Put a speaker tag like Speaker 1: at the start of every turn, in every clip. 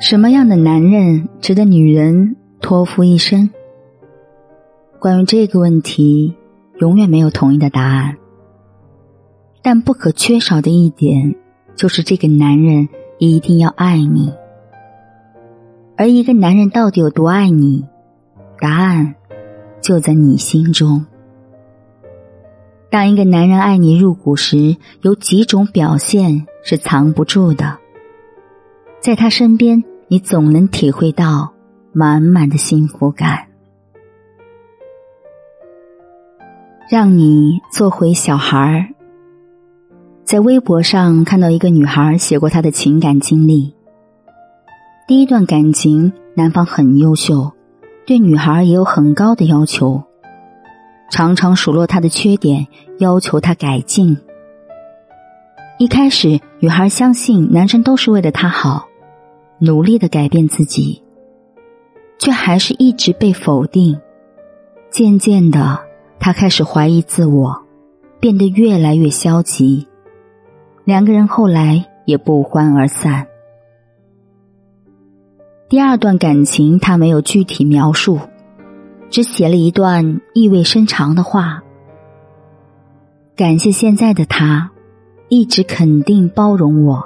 Speaker 1: 什么样的男人值得女人托付一生？关于这个问题，永远没有统一的答案。但不可缺少的一点，就是这个男人一定要爱你。而一个男人到底有多爱你，答案就在你心中。当一个男人爱你入骨时，有几种表现是藏不住的，在他身边。你总能体会到满满的幸福感，让你做回小孩儿。在微博上看到一个女孩写过她的情感经历。第一段感情，男方很优秀，对女孩也有很高的要求，常常数落她的缺点，要求她改进。一开始，女孩相信男生都是为了她好。努力的改变自己，却还是一直被否定。渐渐的，她开始怀疑自我，变得越来越消极。两个人后来也不欢而散。第二段感情，他没有具体描述，只写了一段意味深长的话：感谢现在的他，一直肯定包容我，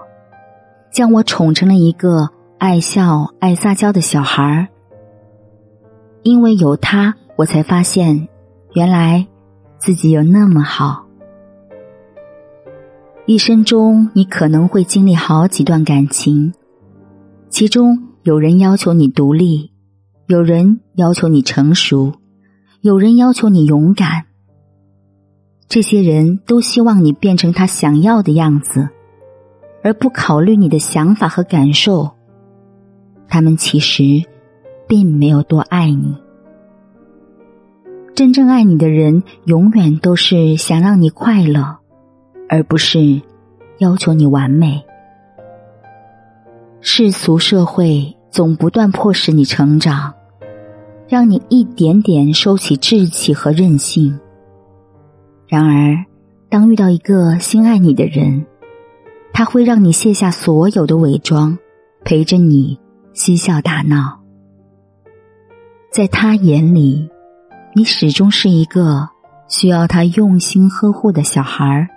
Speaker 1: 将我宠成了一个。爱笑、爱撒娇的小孩儿，因为有他，我才发现，原来自己有那么好。一生中，你可能会经历好几段感情，其中有人要求你独立，有人要求你成熟，有人要求你勇敢。这些人都希望你变成他想要的样子，而不考虑你的想法和感受。他们其实并没有多爱你。真正爱你的人，永远都是想让你快乐，而不是要求你完美。世俗社会总不断迫使你成长，让你一点点收起志气和任性。然而，当遇到一个心爱你的人，他会让你卸下所有的伪装，陪着你。嬉笑打闹，在他眼里，你始终是一个需要他用心呵护的小孩儿。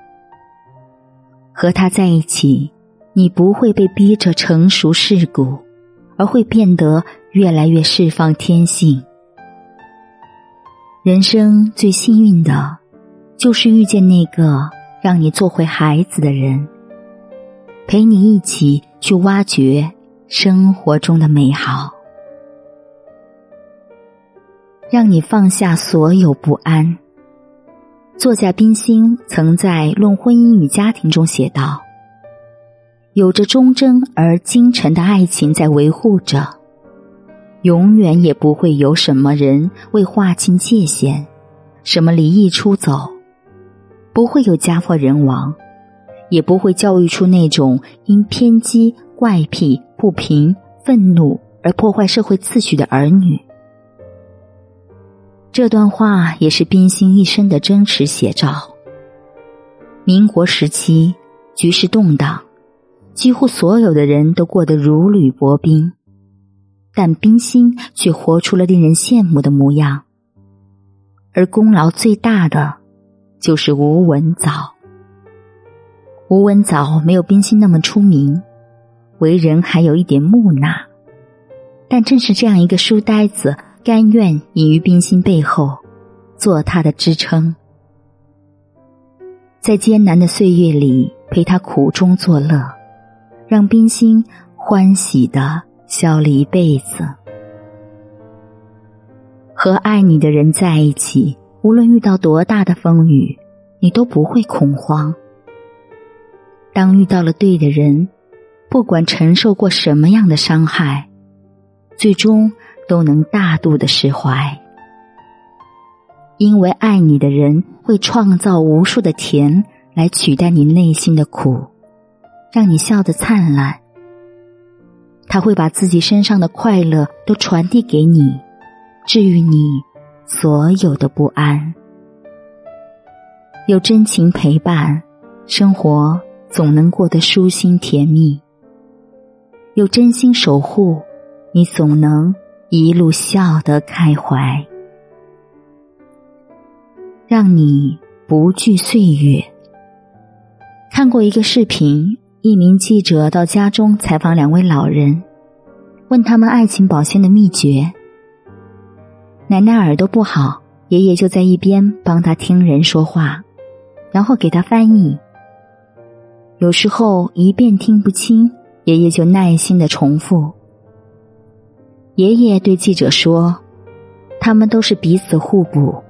Speaker 1: 和他在一起，你不会被逼着成熟世故，而会变得越来越释放天性。人生最幸运的，就是遇见那个让你做回孩子的人，陪你一起去挖掘。生活中的美好，让你放下所有不安。作家冰心曾在《论婚姻与家庭》中写道：“有着忠贞而精诚的爱情在维护着，永远也不会有什么人为划清界限，什么离异出走，不会有家破人亡，也不会教育出那种因偏激。”怪癖、不平、愤怒而破坏社会秩序的儿女，这段话也是冰心一生的真实写照。民国时期，局势动荡，几乎所有的人都过得如履薄冰，但冰心却活出了令人羡慕的模样。而功劳最大的，就是吴文藻。吴文藻没有冰心那么出名。为人还有一点木讷，但正是这样一个书呆子，甘愿隐于冰心背后，做他的支撑，在艰难的岁月里陪他苦中作乐，让冰心欢喜的笑了一辈子。和爱你的人在一起，无论遇到多大的风雨，你都不会恐慌。当遇到了对的人。不管承受过什么样的伤害，最终都能大度的释怀，因为爱你的人会创造无数的甜来取代你内心的苦，让你笑得灿烂。他会把自己身上的快乐都传递给你，治愈你所有的不安。有真情陪伴，生活总能过得舒心甜蜜；有真心守护，你总能一路笑得开怀。让你不惧岁月。看过一个视频，一名记者到家中采访两位老人，问他们爱情保鲜的秘诀。奶奶耳朵不好，爷爷就在一边帮他听人说话，然后给他翻译。有时候一遍听不清，爷爷就耐心的重复。爷爷对记者说：“他们都是彼此互补。”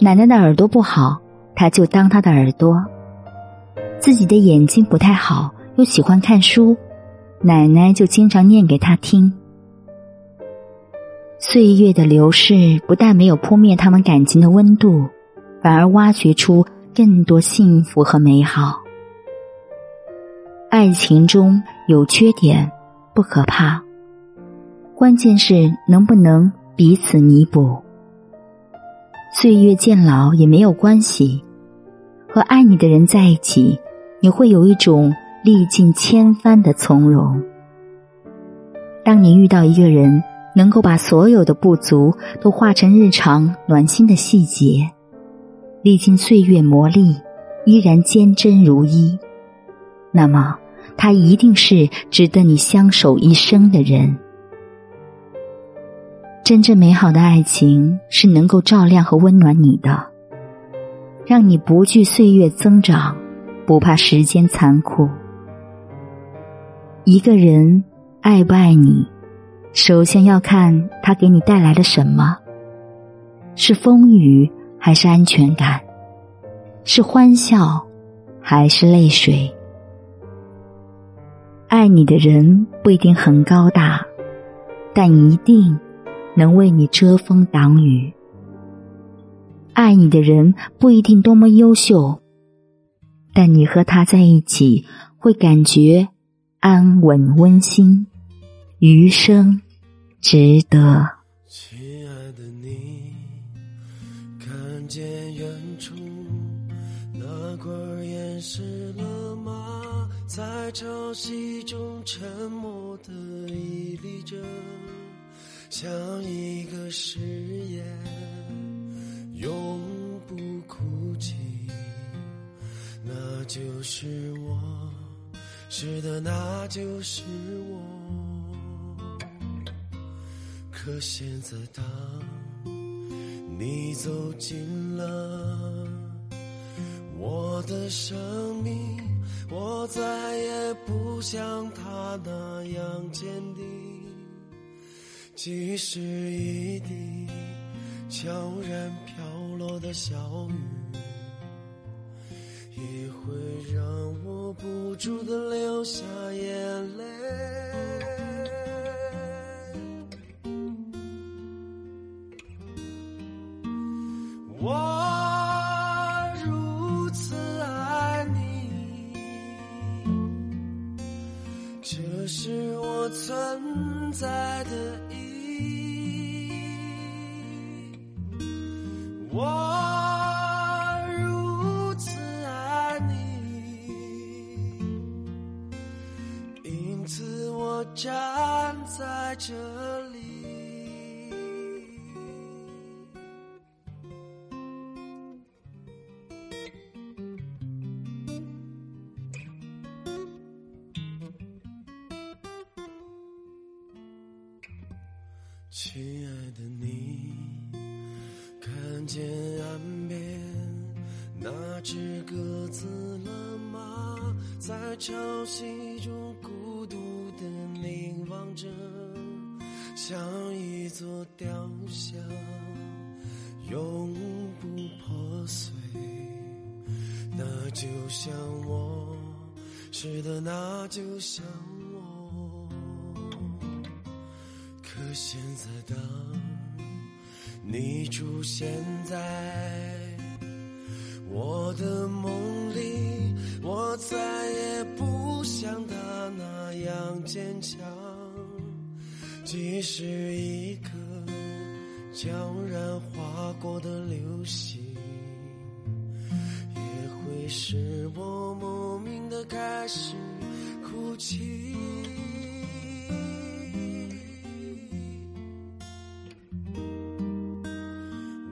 Speaker 1: 奶奶的耳朵不好，他就当她的耳朵；自己的眼睛不太好，又喜欢看书，奶奶就经常念给他听。岁月的流逝不但没有扑灭他们感情的温度，反而挖掘出更多幸福和美好。爱情中有缺点不可怕，关键是能不能彼此弥补。岁月渐老也没有关系，和爱你的人在一起，你会有一种历尽千帆的从容。当你遇到一个人，能够把所有的不足都化成日常暖心的细节，历经岁月磨砺，依然坚贞如一，那么他一定是值得你相守一生的人。真正美好的爱情是能够照亮和温暖你的，让你不惧岁月增长，不怕时间残酷。一个人爱不爱你，首先要看他给你带来了什么：是风雨还是安全感？是欢笑还是泪水？爱你的人不一定很高大，但一定。能为你遮风挡雨，爱你的人不一定多么优秀，但你和他在一起会感觉安稳温馨，余生值得。
Speaker 2: 亲爱的你，看见远处那块岩石了吗？在潮汐中沉默的屹立着。像一个誓言，永就是我，是的，那就是我。可现在，当你走进了我的生命，我再也不像他那样坚定。即使一滴悄然飘落的小雨，也会让我不住的流下眼泪。我如此爱你，这是我存在的。站在这里，亲爱的你，看见岸边那只鸽子了吗？在潮汐中孤独的。凝望着，像一座雕像，永不破碎。那就像我，是的，那就像我。可现在，当你出现在我的梦里，我再也不像他。那样坚强，即使一颗悄然划过的流星，也会使我莫名的开始哭泣。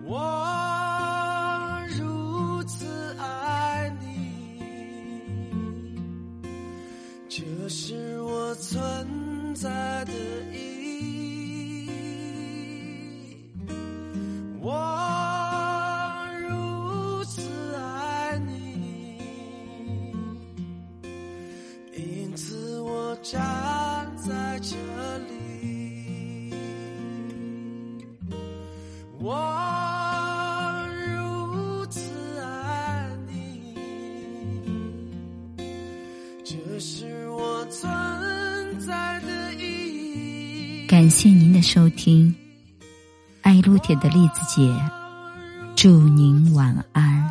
Speaker 2: 我如此爱你，这是我存在的我如此爱你，这是我存在的意义。
Speaker 1: 感谢您的收听，爱撸铁的栗子姐，祝您晚安。